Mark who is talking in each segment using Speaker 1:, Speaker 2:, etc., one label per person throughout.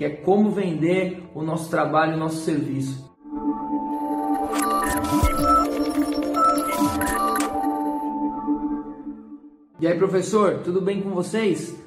Speaker 1: que é como vender o nosso trabalho, o nosso serviço. E aí, professor, tudo bem com vocês?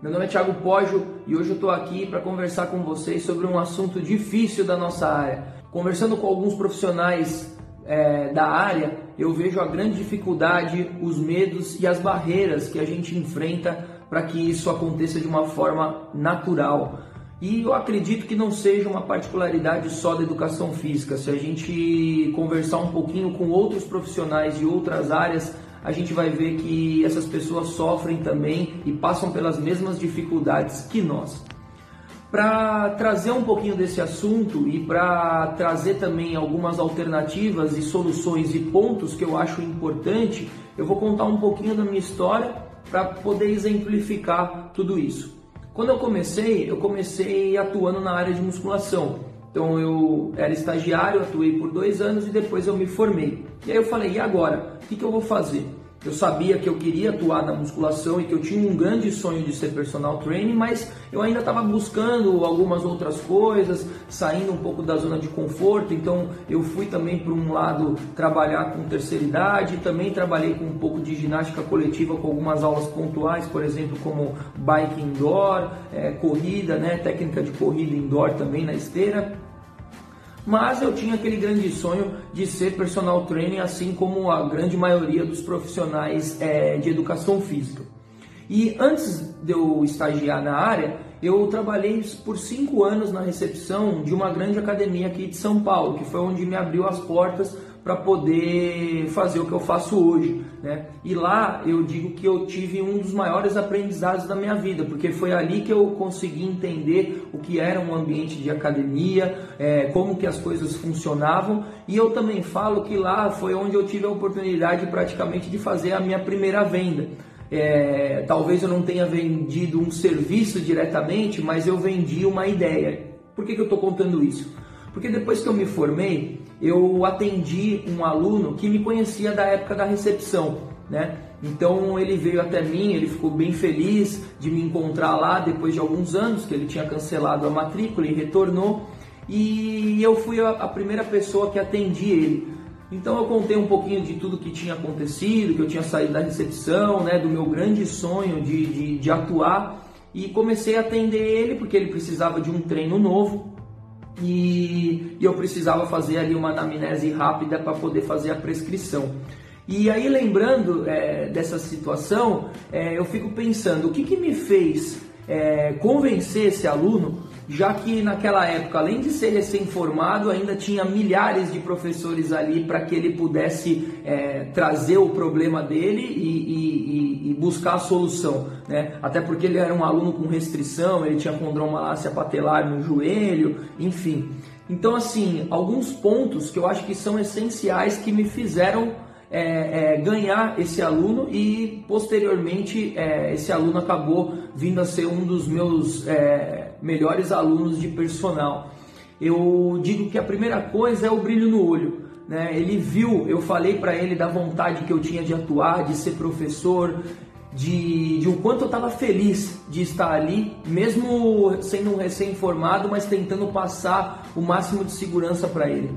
Speaker 1: Meu nome é Thiago Poggio e hoje eu estou aqui para conversar com vocês sobre um assunto difícil da nossa área. Conversando com alguns profissionais é, da área, eu vejo a grande dificuldade, os medos e as barreiras que a gente enfrenta para que isso aconteça de uma forma natural. E eu acredito que não seja uma particularidade só da educação física. Se a gente conversar um pouquinho com outros profissionais de outras áreas, a gente vai ver que essas pessoas sofrem também e passam pelas mesmas dificuldades que nós. Para trazer um pouquinho desse assunto e para trazer também algumas alternativas e soluções e pontos que eu acho importante, eu vou contar um pouquinho da minha história para poder exemplificar tudo isso. Quando eu comecei, eu comecei atuando na área de musculação. Então eu era estagiário, atuei por dois anos e depois eu me formei. E aí eu falei, e agora? O que, que eu vou fazer? Eu sabia que eu queria atuar na musculação e que eu tinha um grande sonho de ser personal training, mas eu ainda estava buscando algumas outras coisas, saindo um pouco da zona de conforto. Então eu fui também para um lado trabalhar com terceira idade, também trabalhei com um pouco de ginástica coletiva com algumas aulas pontuais, por exemplo, como bike indoor, é, corrida, né, técnica de corrida indoor também na esteira mas eu tinha aquele grande sonho de ser personal trainer, assim como a grande maioria dos profissionais é, de educação física. E antes de eu estagiar na área, eu trabalhei por cinco anos na recepção de uma grande academia aqui de São Paulo, que foi onde me abriu as portas para poder fazer o que eu faço hoje, né? E lá eu digo que eu tive um dos maiores aprendizados da minha vida, porque foi ali que eu consegui entender o que era um ambiente de academia, é, como que as coisas funcionavam, e eu também falo que lá foi onde eu tive a oportunidade praticamente de fazer a minha primeira venda. É, talvez eu não tenha vendido um serviço diretamente, mas eu vendi uma ideia. Por que, que eu estou contando isso? Porque depois que eu me formei, eu atendi um aluno que me conhecia da época da recepção, né? Então ele veio até mim, ele ficou bem feliz de me encontrar lá depois de alguns anos que ele tinha cancelado a matrícula e retornou. E eu fui a, primeira pessoa que atendi ele. Então eu contei um pouquinho de tudo que tinha acontecido, que eu tinha saído da recepção, né, do meu grande sonho de, de, de atuar e comecei a atender ele porque ele precisava de um treino novo e, e eu precisava fazer ali uma anamnese rápida para poder fazer a prescrição. E aí, lembrando é, dessa situação, é, eu fico pensando: o que, que me fez é, convencer esse aluno, já que naquela época, além de ser recém-formado, ainda tinha milhares de professores ali para que ele pudesse é, trazer o problema dele e, e, e, buscar a solução. Né? Até porque ele era um aluno com restrição, ele tinha condromalácia patelar no joelho, enfim. Então, assim, alguns pontos que eu acho que são essenciais que me fizeram é, é, ganhar esse aluno e posteriormente é, esse aluno acabou vindo a ser um dos meus é, melhores alunos de personal. Eu digo que a primeira coisa é o brilho no olho. Né? Ele viu, eu falei para ele da vontade que eu tinha de atuar, de ser professor, de, de o quanto eu estava feliz de estar ali, mesmo sendo um recém-formado, mas tentando passar o máximo de segurança para ele.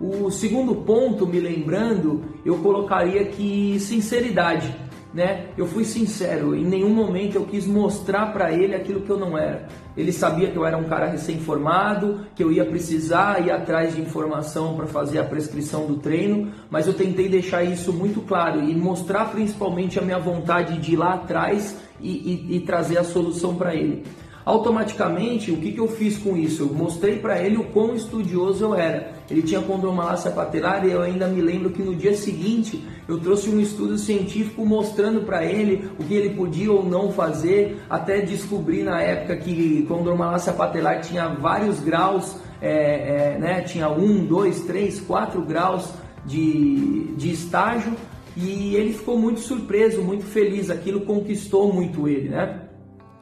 Speaker 1: O segundo ponto, me lembrando, eu colocaria que sinceridade, né? Eu fui sincero, em nenhum momento eu quis mostrar para ele aquilo que eu não era. Ele sabia que eu era um cara recém-formado, que eu ia precisar ir atrás de informação para fazer a prescrição do treino, mas eu tentei deixar isso muito claro e mostrar principalmente a minha vontade de ir lá atrás e, e, e trazer a solução para ele. Automaticamente, o que, que eu fiz com isso? Eu mostrei para ele o quão estudioso eu era. Ele tinha condromalácia patelar e eu ainda me lembro que no dia seguinte eu trouxe um estudo científico mostrando para ele o que ele podia ou não fazer, até descobri na época que condromalácia patelar tinha vários graus, é, é, né? tinha um, dois, três, quatro graus de, de estágio e ele ficou muito surpreso, muito feliz, aquilo conquistou muito ele, né?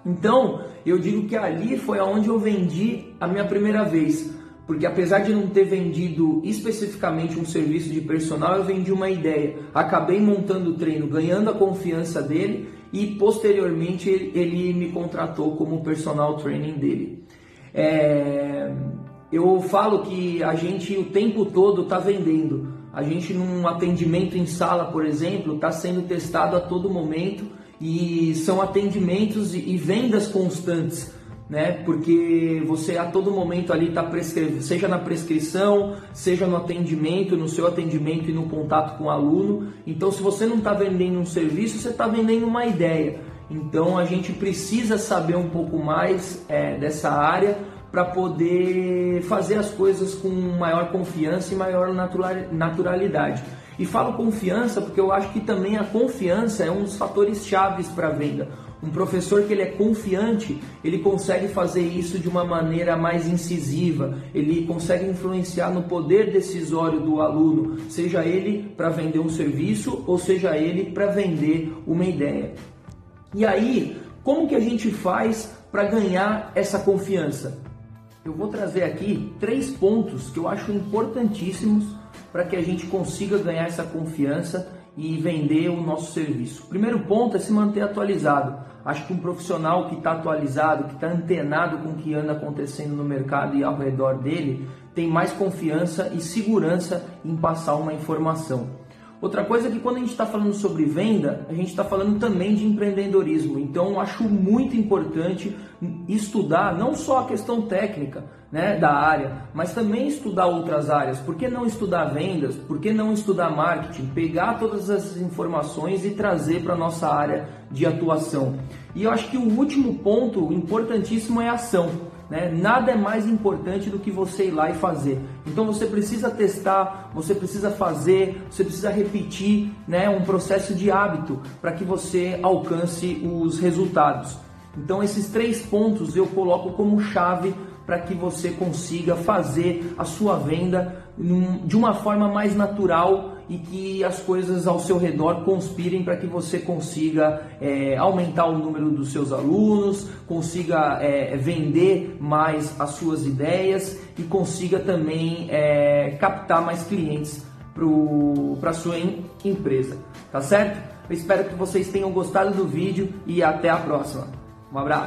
Speaker 1: Então, eu digo que ali foi aonde eu vendi a minha primeira vez. Porque apesar de não ter vendido especificamente um serviço de personal, eu vendi uma ideia. Acabei montando o treino, ganhando a confiança dele e posteriormente ele me contratou como personal training dele. É, eu falo que a gente o tempo todo está vendendo. A gente num atendimento em sala, por exemplo, está sendo testado a todo momento e são atendimentos e vendas constantes né? Porque você a todo momento ali está prescrevendo, seja na prescrição, seja no atendimento, no seu atendimento e no contato com o aluno. Então, se você não está vendendo um serviço, você está vendendo uma ideia. Então, a gente precisa saber um pouco mais é, dessa área para poder fazer as coisas com maior confiança e maior naturalidade. E falo confiança porque eu acho que também a confiança é um dos fatores chaves para a venda. Um professor que ele é confiante, ele consegue fazer isso de uma maneira mais incisiva, ele consegue influenciar no poder decisório do aluno, seja ele para vender um serviço ou seja ele para vender uma ideia. E aí, como que a gente faz para ganhar essa confiança? Eu vou trazer aqui três pontos que eu acho importantíssimos para que a gente consiga ganhar essa confiança e vender o nosso serviço. O primeiro ponto é se manter atualizado. Acho que um profissional que está atualizado, que está antenado com o que anda acontecendo no mercado e ao redor dele, tem mais confiança e segurança em passar uma informação. Outra coisa é que quando a gente está falando sobre venda, a gente está falando também de empreendedorismo. Então, acho muito importante estudar não só a questão técnica né, da área, mas também estudar outras áreas. Por que não estudar vendas? Por que não estudar marketing? Pegar todas essas informações e trazer para a nossa área de atuação. E eu acho que o último ponto importantíssimo é a ação. Né? Nada é mais importante do que você ir lá e fazer. Então você precisa testar, você precisa fazer, você precisa repetir né, um processo de hábito para que você alcance os resultados. Então esses três pontos eu coloco como chave para que você consiga fazer a sua venda de uma forma mais natural e que as coisas ao seu redor conspirem para que você consiga é, aumentar o número dos seus alunos, consiga é, vender mais as suas ideias e consiga também é, captar mais clientes para a sua empresa, tá certo? Eu espero que vocês tenham gostado do vídeo e até a próxima. Um abraço!